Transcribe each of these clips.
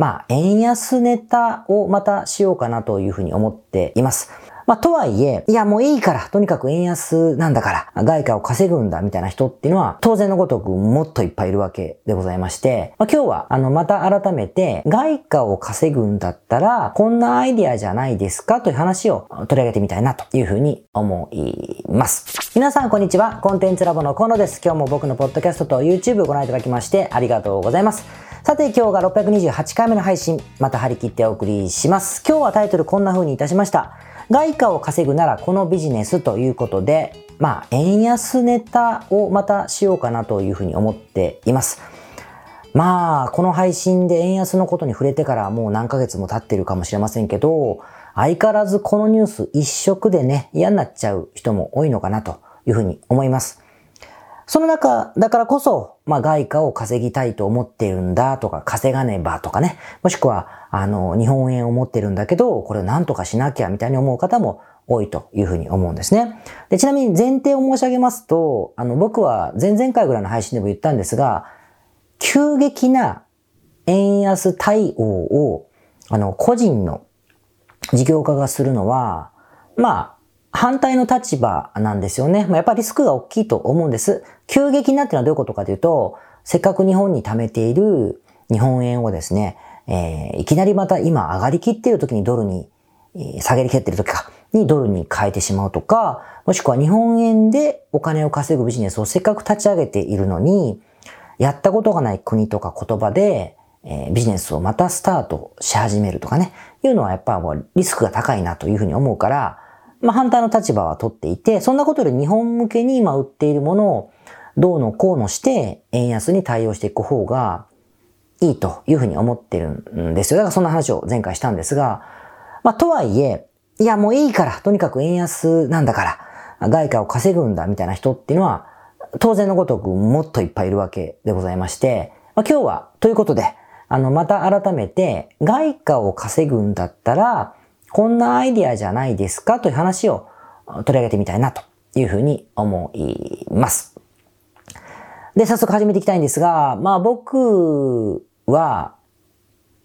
まあ、円安ネタをまたしようかなというふうに思っています。まあ、とはいえ、いや、もういいから、とにかく円安なんだから、外貨を稼ぐんだ、みたいな人っていうのは、当然のごとくもっといっぱいいるわけでございまして、まあ、今日は、あの、また改めて、外貨を稼ぐんだったら、こんなアイディアじゃないですかという話を取り上げてみたいなというふうに思います。皆さん、こんにちは。コンテンツラボの河野です。今日も僕のポッドキャストと YouTube をご覧いただきまして、ありがとうございます。さて今日が628回目の配信、また張り切ってお送りします。今日はタイトルこんな風にいたしました。外貨を稼ぐならこのビジネスということで、まあ、円安ネタをまたしようかなというふうに思っています。まあ、この配信で円安のことに触れてからもう何ヶ月も経ってるかもしれませんけど、相変わらずこのニュース一色でね、嫌になっちゃう人も多いのかなというふうに思います。その中、だからこそ、まあ外貨を稼ぎたいと思っているんだとか、稼がねばとかね、もしくは、あの、日本円を持ってるんだけど、これを何とかしなきゃみたいに思う方も多いというふうに思うんですね。で、ちなみに前提を申し上げますと、あの、僕は前々回ぐらいの配信でも言ったんですが、急激な円安対応を、あの、個人の事業家がするのは、まあ、反対の立場なんですよね。まあ、やっぱりリスクが大きいと思うんです。急激なっていうのはどういうことかというと、せっかく日本に貯めている日本円をですね、えー、いきなりまた今上がりきっている時にドルに、えー、下げりきっている時か、にドルに変えてしまうとか、もしくは日本円でお金を稼ぐビジネスをせっかく立ち上げているのに、やったことがない国とか言葉で、えー、ビジネスをまたスタートし始めるとかね、いうのはやっぱもうリスクが高いなというふうに思うから、まあ、反対の立場は取っていて、そんなことで日本向けに今売っているものをどうのこうのして円安に対応していく方がいいというふうに思ってるんですよ。だからそんな話を前回したんですが、まあ、とはいえ、いやもういいから、とにかく円安なんだから、外貨を稼ぐんだみたいな人っていうのは、当然のごとくもっといっぱいいるわけでございまして、まあ、今日は、ということで、あの、また改めて、外貨を稼ぐんだったら、こんなアイディアじゃないですかという話を取り上げてみたいなというふうに思います。で、早速始めていきたいんですが、まあ僕は、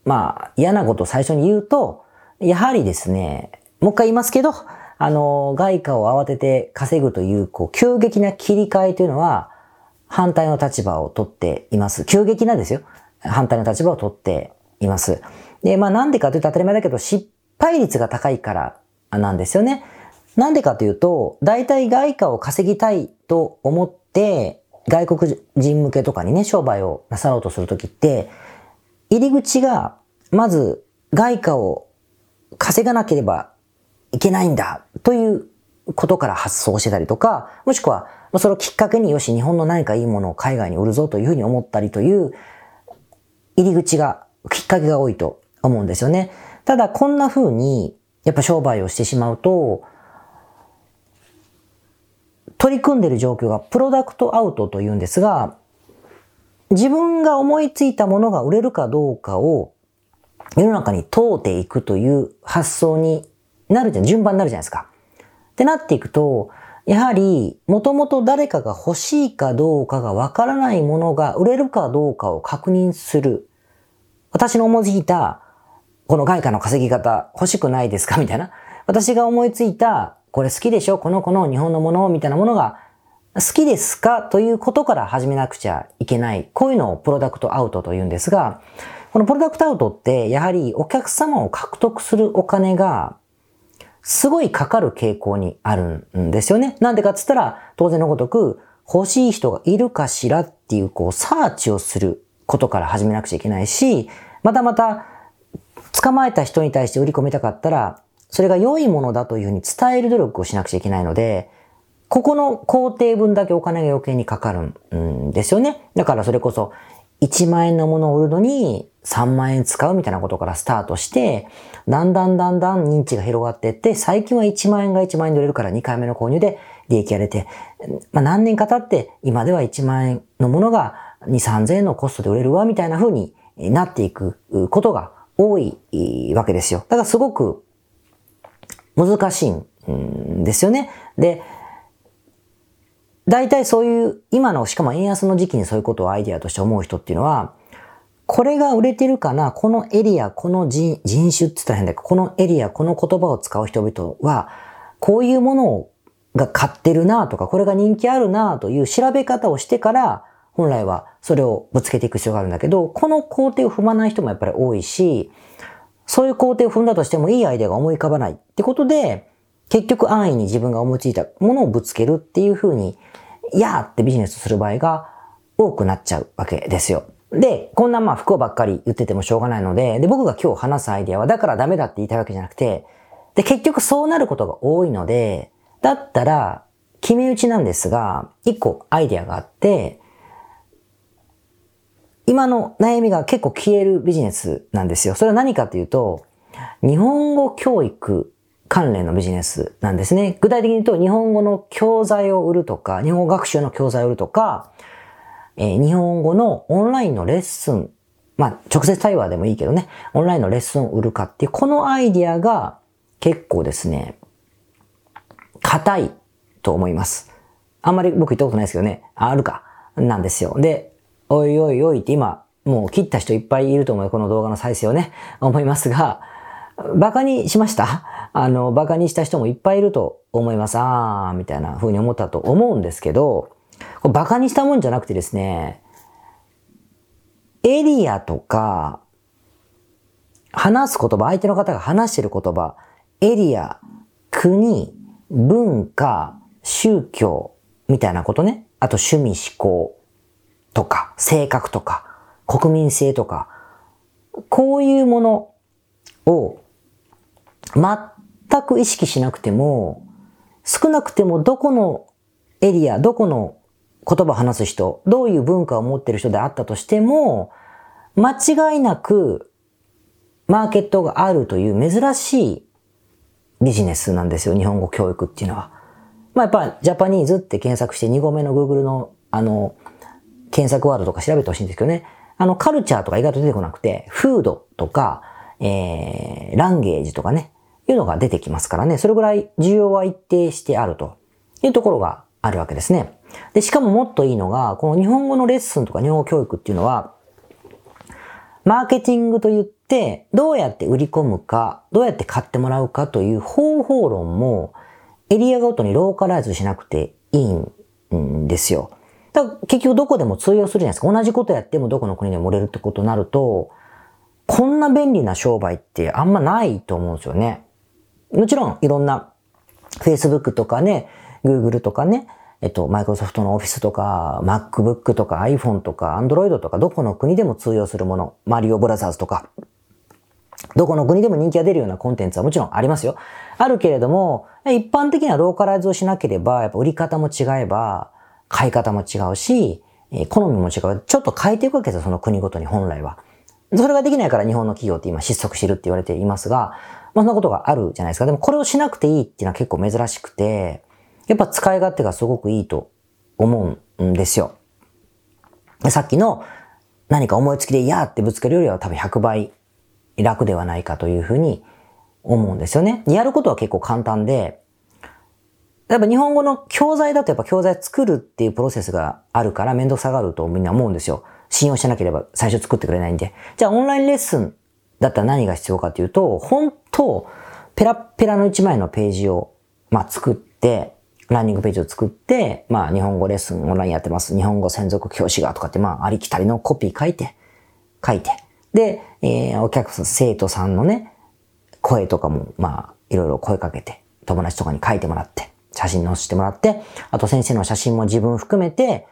まあ嫌なことを最初に言うと、やはりですね、もう一回言いますけど、あの、外貨を慌てて稼ぐという、こう、急激な切り替えというのは、反対の立場を取っています。急激なんですよ。反対の立場を取っています。で、まあなんでかというと当たり前だけど、失敗率が高いからなんですよね。なんでかというと、大体外貨を稼ぎたいと思って、外国人向けとかにね、商売をなさろうとするときって、入り口が、まず外貨を稼がなければいけないんだということから発想してたりとか、もしくは、それをきっかけによし、日本の何かいいものを海外に売るぞというふうに思ったりという入り口が、きっかけが多いと思うんですよね。ただこんな風に、やっぱ商売をしてしまうと、取り組んでいる状況がプロダクトアウトというんですが、自分が思いついたものが売れるかどうかを世の中に問うていくという発想になるじゃん、順番になるじゃないですか。ってなっていくと、やはり、もともと誰かが欲しいかどうかがわからないものが売れるかどうかを確認する。私の思いついたこの外貨の稼ぎ方欲しくないですか？みたいな。私が思いついた、これ好きでしょ？この子の日本のものみたいなものが好きですか？ということから始めなくちゃいけない。こういうのをプロダクトアウトと言うんですが、このプロダクトアウトってやはりお客様を獲得するお金がすごいかかる傾向にあるんですよね。なんでかっつったら当然のごとく欲しい人がいるかしらっていうこうサーチをすることから始めなくちゃいけないし、またまた捕まえた人に対して売り込みたかったら、それが良いものだというふうに伝える努力をしなくちゃいけないので、ここの工程分だけお金が余計にかかるんですよね。だからそれこそ、1万円のものを売るのに3万円使うみたいなことからスタートして、だんだんだんだん認知が広がっていって、最近は1万円が1万円で売れるから2回目の購入で利益が出て、まあ何年か経って今では1万円のものが2、3000円のコストで売れるわみたいな風になっていくことが多いわけですよ。だからすごく難しいんですよね。で、大体そういう、今の、しかも円安の時期にそういうことをアイディアとして思う人っていうのは、これが売れてるかな？このエリア、この人人種って言ったら変だけど、このエリア、この言葉を使う人々は、こういうものをが買ってるなとか、これが人気あるなという調べ方をしてから、本来はそれをぶつけていく必要があるんだけど、この工程を踏まない人もやっぱり多いし、そういう工程を踏んだとしてもいいアイデアが思い浮かばないってことで、結局安易に自分が思いついたものをぶつけるっていう風に、いやーってビジネスする場合が多くなっちゃうわけですよ。で、こんなまあ不幸ばっかり言っててもしょうがないので、で、僕が今日話すアイデアはだからダメだって言いたいわけじゃなくて、で、結局そうなることが多いので、だったら、決め打ちなんですが、一個アイデアがあって、今の悩みが結構消えるビジネスなんですよ。それは何かというと、日本語教育関連のビジネスなんですね。具体的に言うと、日本語の教材を売るとか、日本語学習の教材を売るとか、えー、日本語のオンラインのレッスン、まあ、直接対話でもいいけどね、オンラインのレッスンを売るかっていう、このアイディアが結構ですね、硬いと思います。あんまり僕言ったことないですけどね、あるか、なんですよ。で、おいおいおいって今、もう切った人いっぱいいると思うこの動画の再生をね、思いますが、バカにしました？あの、バカにした人もいっぱいいると思います。あー、みたいな風に思ったと思うんですけど、これバカにしたもんじゃなくてですね、エリアとか、話す言葉、相手の方が話してる言葉、エリア、国、文化、宗教、みたいなことね。あと趣味思考とか、性格とか、国民性とか、こういうものを全く意識しなくても、少なくてもどこのエリア、どこの言葉を話す人、どういう文化を持ってる人であったとしても、間違いなくマーケットがあるという珍しいビジネスなんですよ、日本語教育っていうのは。まあやっぱジャパニーズって検索して2語目の Google のあの、検索ワードとか調べてほしいんですけどね。あの、カルチャーとか意外と出てこなくて、フードとか、えー、ランゲージとかね、いうのが出てきますからね。それぐらい需要は一定してあるというところがあるわけですね。で、しかももっといいのが、この日本語のレッスンとか日本語教育っていうのは、マーケティングと言って、どうやって売り込むか、どうやって買ってもらうかという方法論も、エリアごとにローカライズしなくていいんですよ。だ結局どこでも通用するじゃないですか。同じことやってもどこの国でも売れるってことになると、こんな便利な商売ってあんまないと思うんですよね。もちろんいろんな Facebook とかね、Google とかね、えっと、マイクロソフトの Office とか、MacBook とか iPhone とか Android とか、どこの国でも通用するもの、マリオブラザーズとか、どこの国でも人気が出るようなコンテンツはもちろんありますよ。あるけれども、一般的なローカライズをしなければ、やっぱ売り方も違えば、買い方も違うし、え好みも違う。ちょっと変えていくわけですよ、その国ごとに本来は。それができないから日本の企業って今失速してるって言われていますが、まあそんなことがあるじゃないですか。でもこれをしなくていいっていうのは結構珍しくて、やっぱ使い勝手がすごくいいと思うんですよ。さっきの何か思いつきで嫌ってぶつけるよりは多分100倍楽ではないかというふうに思うんですよね。やることは結構簡単で、やっぱ日本語の教材だとやっぱ教材作るっていうプロセスがあるから面倒くさがるとみんな思うんですよ。信用しなければ最初作ってくれないんで。じゃあオンラインレッスンだったら何が必要かというと、本当ペラペラの1枚のページを、まあ、作って、ランニングページを作って、まあ、日本語レッスンオンラインやってます。日本語専属教師がとかって、まあ、ありきたりのコピー書いて、書いて。で、えー、お客さん、生徒さんのね、声とかも、まあ、いろいろ声かけて、友達とかに書いてもらって、写真載せてもらって、あと先生の写真も自分含めて、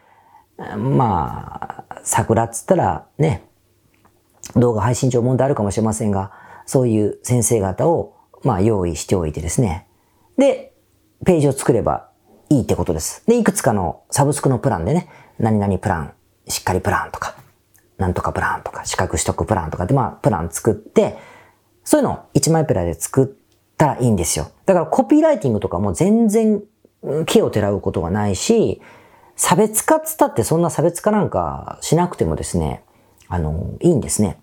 まあ、桜っつったらね、動画配信上問題あるかもしれませんが、そういう先生方を、まあ、用意しておいてですね。で、ページを作ればいいってことです。で、いくつかのサブスクのプランでね、何々プラン、しっかりプランとか、なんとかプランとか、資格取得プランとかで、まあ、プラン作って、そういうのを1枚ペラで作ってたらいいんですよ。だからコピーライティングとかも全然木をてらうことがないし、差別化つったってそんな差別化なんかしなくてもですね、あの、いいんですね。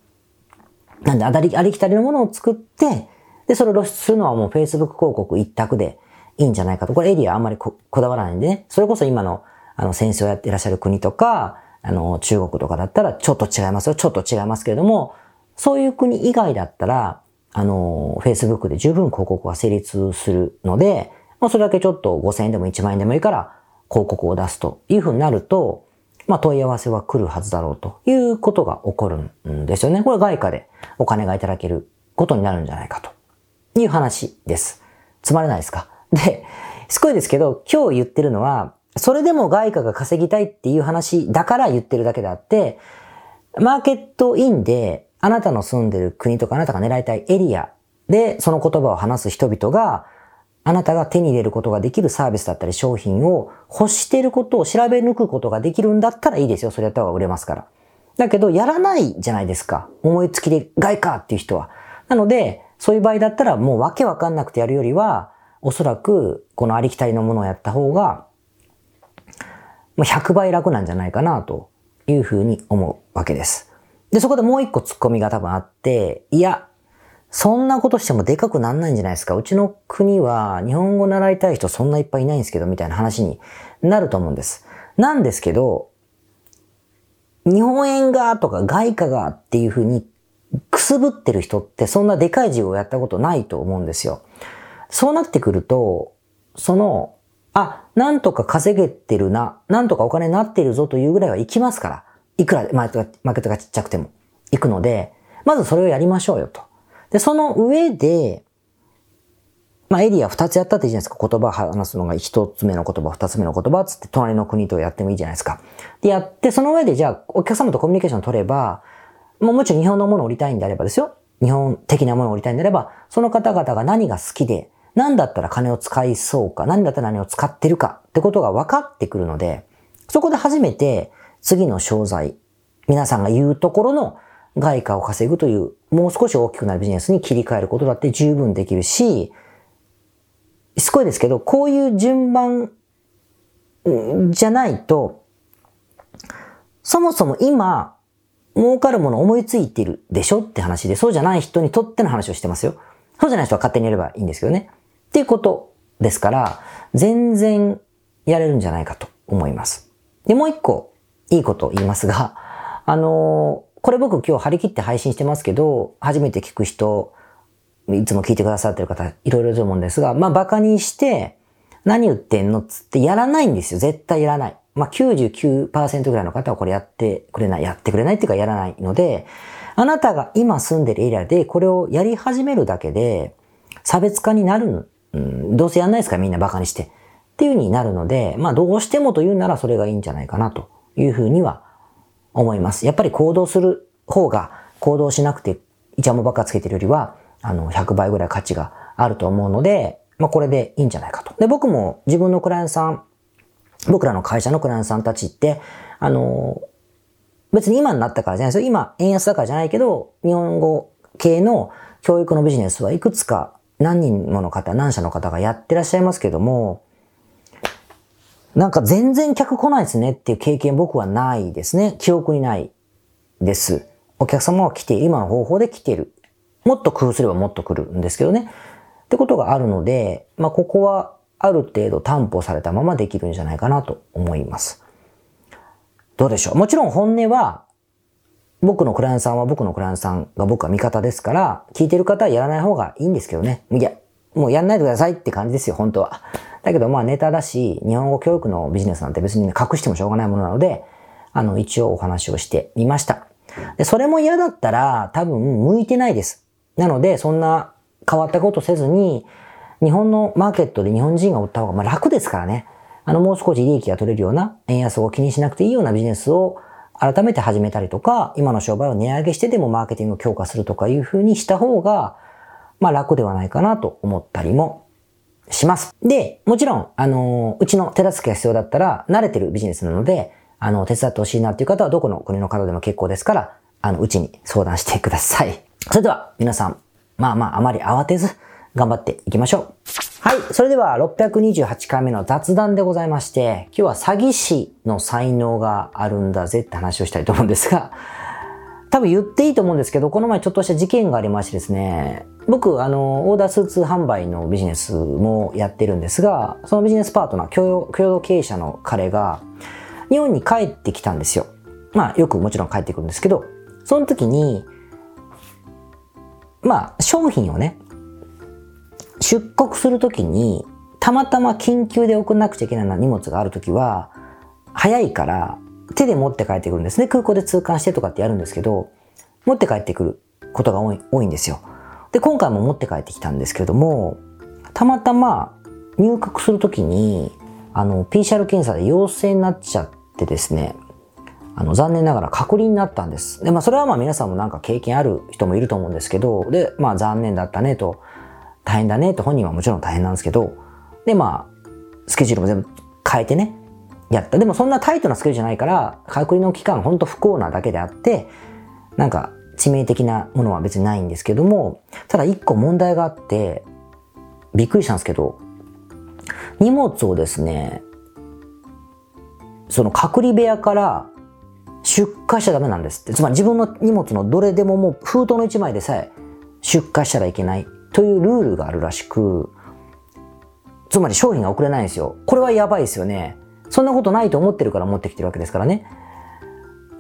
なんで、ありありきたりのものを作って、で、それを露出するのはもう Facebook 広告一択で、いいんじゃないかと。これエリアあんまりこだわらないんでね。それこそ今の、あの、戦争をやってらっしゃる国とか、あの、中国とかだったらちょっと違いますよ。ちょっと違いますけれども、そういう国以外だったら、あの、Facebook で十分広告は成立するので、まあ、それだけちょっと5000円でも1万円でもいいから広告を出すというふうになると、まあ、問い合わせは来るはずだろうということが起こるんですよね。これ外貨でお金がいただけることになるんじゃないかという話です。つまらないですか？で、すごいですけど、今日言ってるのは、それでも外貨が稼ぎたいっていう話だから言ってるだけであって、マーケットインであなたの住んでる国とかあなたが狙いたいエリアでその言葉を話す人々があなたが手に入れることができるサービスだったり商品を欲していることを調べ抜くことができるんだったらいいですよ。それやった方が売れますから。だけど、やらないじゃないですか。思いつきで外貨っていう人は。なので、そういう場合だったらもうわけわかんなくてやるよりは、おそらくこのありきたりのものをやった方が、100倍楽なんじゃないかなというふうに思うわけです。で、そこでもう一個突っ込みが多分あって、いや、そんなことしてもでかくなんないんじゃないですか。うちの国は日本語習いたい人そんないっぱいいないんですけど、みたいな話になると思うんです。なんですけど、日本円がとか外貨がっていうふうにくすぶってる人ってそんなでかい事業をやったことないと思うんですよ。そうなってくると、その、あ、なんとか稼げてるな、なんとかお金になってるぞというぐらいは行きますから。いくらマーケットがちっちゃくても行くので、まずそれをやりましょうよと。で、その上で、まあ、エリア二つやったっていいじゃないですか。言葉話すのが一つ目の言葉、二つ目の言葉つって隣の国とやってもいいじゃないですか。で、やって、その上でじゃあ、お客様とコミュニケーション取れば、もうもちろん日本のものを売りたいんであればですよ。日本的なものを売りたいんであれば、その方々が何が好きで、何だったら金を使いそうか、何だったら何を使ってるかってことが分かってくるので、そこで初めて次の商材、皆さんが言うところの外貨を稼ぐという、もう少し大きくなるビジネスに切り替えることだって十分できるし、すごいですけど、こういう順番じゃないと、そもそも今、儲かるもの思いついてるでしょって話で、そうじゃない人にとっての話をしてますよ。そうじゃない人は勝手にやればいいんですけどね。っていうことですから、全然やれるんじゃないかと思います。で、もう一個、いいことを言いますが、あのこれ僕今日張り切って配信してますけど、初めて聞く人、いつも聞いてくださってる方、いろいろと思うんですが、まあバカにして、何言ってんのっつってやらないんですよ。絶対やらない。まあ99%ぐらいの方はこれやってくれない、やってくれないっていうかやらないので、あなたが今住んでるエリアでこれをやり始めるだけで、差別化になる、うん、どうせやんないですかみんなバカにして。っていう風になるので、まあどうしてもと言うならそれがいいんじゃないかなというふうには思います。やっぱり行動する方が行動しなくてイチャモバカつけてるよりは、あの、100倍ぐらい価値があると思うので、まあこれでいいんじゃないかと。で、僕も自分のクライアントさん、僕らの会社のクライアントさんたちって、あの、別に今になったからじゃないですよ。今、円安だからじゃないけど、日本語系の教育のビジネスはいくつか何人もの方、何社の方がやってらっしゃいますけども、なんか全然客来ないですねっていう経験僕はないですね。記憶にないです。お客様は来ている。今の方法で来ている。もっと工夫すればもっと来るんですけどね。ってことがあるので、まあ、ここはある程度担保されたままできるんじゃないかなと思います。どうでしょう？もちろん本音は、僕のクライアントさんは僕のクライアントさんが僕は味方ですから、聞いてる方はやらない方がいいんですけどね。いや、もうやんないでくださいって感じですよ、本当は。だけどまあネタだし、日本語教育のビジネスなんて別に、隠してもしょうがないものなので、あの、一応お話をしてみました。で、それも嫌だったら多分向いてないです。なので、そんな変わったことせずに、日本のマーケットで日本人が売った方がまあ楽ですからね。あの、もう少し利益が取れるような、円安を気にしなくていいようなビジネスを改めて始めたりとか、今の商売を値上げしてでもマーケティングを強化するとかいう風にした方が、まあ楽ではないかなと思ったりもします。で、もちろん、あの、うちの手助けが必要だったら、慣れてるビジネスなので、あの、手伝ってほしいなっていう方はどこの国の方でも結構ですから、あの、うちに相談してください。それでは、皆さん、まあまあ、あまり慌てず、頑張っていきましょう。はい。それでは、628回目の雑談でございまして、今日は詐欺師の才能があるんだぜって話をしたいと思うんですが、多分言っていいと思うんですけど、この前ちょっとした事件がありましてですね、僕、あの、オーダースーツ販売のビジネスもやってるんですが、そのビジネスパートナー、共同経営者の彼が、日本に帰ってきたんですよ。まあよくもちろん帰ってくるんですけど、その時に、まあ商品をね、出国する時に、たまたま緊急で送らなくちゃいけない荷物がある時は、早いから手で持って帰ってくるんですね。空港で通関してとかってやるんですけど、持って帰ってくることが多い多いんですよ。で、今回も持って帰ってきたんですけれども、たまたま入国するときに、あの、PCR 検査で陽性になっちゃってですね、あの、残念ながら隔離になったんです。で、まあ、それはまあ皆さんもなんか経験ある人もいると思うんですけど、で、まあ、残念だったねと、大変だねと本人はもちろん大変なんですけど、で、まあ、スケジュールも全部変えてね、やった。でもそんなタイトなスケジュールじゃないから、隔離の期間ほんと不幸なだけであって、なんか致命的なものは別にないんですけども、ただ一個問題があって、びっくりしたんですけど、荷物をですね、その隔離部屋から出荷しちゃダメなんですって。つまり自分の荷物のどれでももう封筒の1枚でさえ出荷したらいけないというルールがあるらしく、つまり商品が送れないんですよ。これはやばいですよね。そんなことないと思ってるから持ってきてるわけですからね。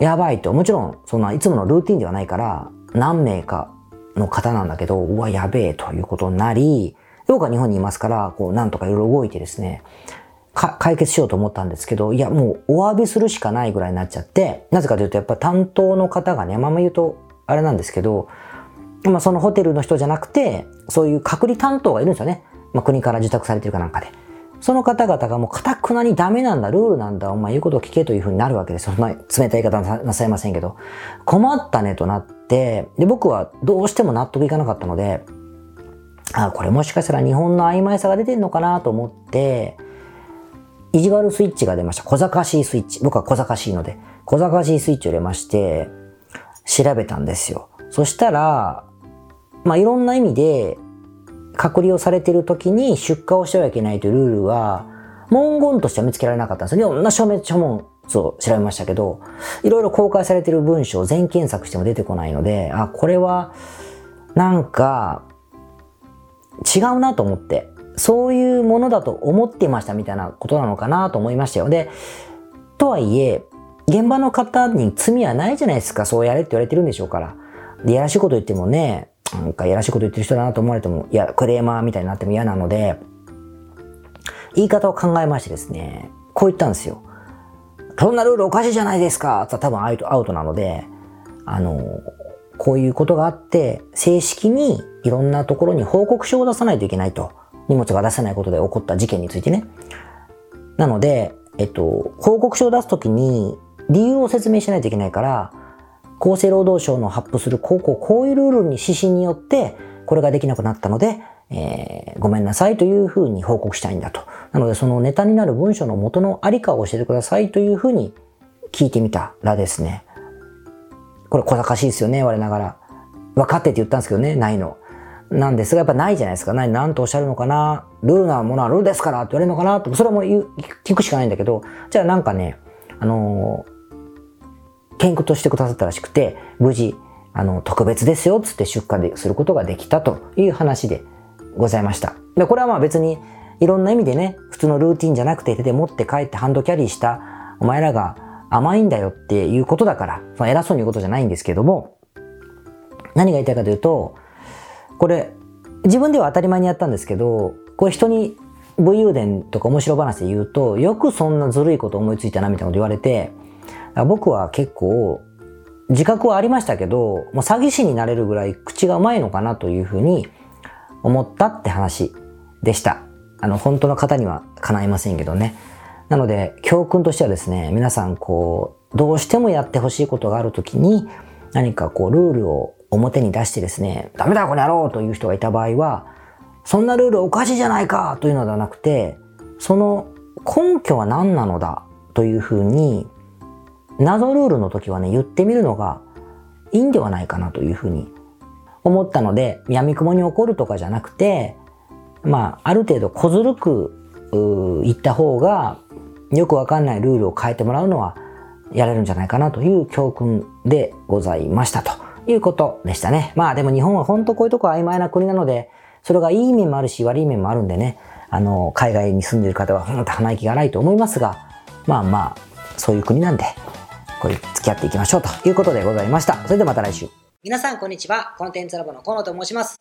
やばいと。もちろん、そんないつものルーティンではないから、何名かの方なんだけど、うわ、やべえということになり、僕は日本にいますから、こう、なんとかいろいろ動いてですね、解決しようと思ったんですけど、いや、もうお詫びするしかないぐらいになっちゃって、なぜかというと、やっぱ担当の方がね、まま言うと、あれなんですけど、まあ、そのホテルの人じゃなくて、そういう隔離担当がいるんですよね。まあ、国から受託されてるかなんかで。その方々がもう堅くなにダメなんだ、ルールなんだ、お前言うことを聞けというふうになるわけです。そんな冷たい言い方なさいませんけど。困ったねとなって、で、僕はどうしても納得いかなかったので、あ、これもしかしたら日本の曖昧さが出てんのかなと思って、意地悪スイッチが出ました。小賢しいスイッチ。僕は小賢しいので、小賢しいスイッチを入れまして、調べたんですよ。そしたら、まあ、いろんな意味で、隔離をされている時に出荷をしてはいけないというルールは、文言としては見つけられなかったんですよ。いろんな書面、書問を調べましたけど、いろいろ公開されている文章を全検索しても出てこないので、あ、これは、なんか、違うなと思って、そういうものだと思ってましたみたいなことなのかなと思いましたよ。で、とはいえ、現場の方に罪はないじゃないですか。そうやれって言われてるんでしょうから。で、やらしいこと言ってもね、なんかやらしいこと言ってる人だなと思われても、いや、クレーマーみたいになっても嫌なので、言い方を考えましてですね、こう言ったんですよ。そんなルールおかしいじゃないですかって多分アウトアウトなので、あの、こういうことがあって、正式にいろんなところに報告書を出さないといけないと。荷物が出せないことで起こった事件についてね。なので、えっと、報告書を出すときに理由を説明しないといけないから、厚生労働省の発布するこうこうこういうルールに指針によってこれができなくなったので、えー、ごめんなさいというふうに報告したいんだと。なのでそのネタになる文章の元のありかを教えてくださいというふうに聞いてみたらですね。これ小賢しいですよね、我ながら。分かってって言ったんですけどね、ないの。なんですが、やっぱないじゃないですか。何、何とおっしゃるのかな。ルールなものはルールですからって言われるのかなと。それはもう聞くしかないんだけど、じゃあなんかね、あのー見学としてくださったらしくて、無事、あの、特別ですよ、つって出荷することができたという話でございました。で、これはまあ別に、いろんな意味でね、普通のルーティンじゃなくて手で持って帰ってハンドキャリーした、お前らが甘いんだよっていうことだから、その偉そうに言うことじゃないんですけども、何が言いたいかというと、これ、自分では当たり前にやったんですけど、これ人に武勇伝とか面白話で言うと、よくそんなずるいこと思いついたなみたいなこと言われて、僕は結構自覚はありましたけど、もう詐欺師になれるぐらい口がうまいのかなというふうに思ったって話でした。あの、本当の方には叶いませんけどね。なので、教訓としてはですね、皆さんこう、どうしてもやってほしいことがあるときに、何かこう、ルールを表に出してですね、ダメだこの野郎という人がいた場合は、そんなルールおかしいじゃないかというのではなくて、その根拠は何なのだというふうに謎ルールの時はね、言ってみるのがいいんではないかなというふうに思ったので、闇雲に起こるとかじゃなくて、まあ、ある程度小ずるく言った方が、よくわかんないルールを変えてもらうのはやれるんじゃないかなという教訓でございましたということでしたね。まあでも日本は本当こういうとこ曖昧な国なので、それがいい面もあるし悪い面もあるんでね、あの、海外に住んでる方は本当鼻息が荒いと思いますが、まあまあ、そういう国なんで、これ付き合っていきましょうということでございました。それではまた来週。皆さん、こんにちは。コンテンツラボの河野と申します。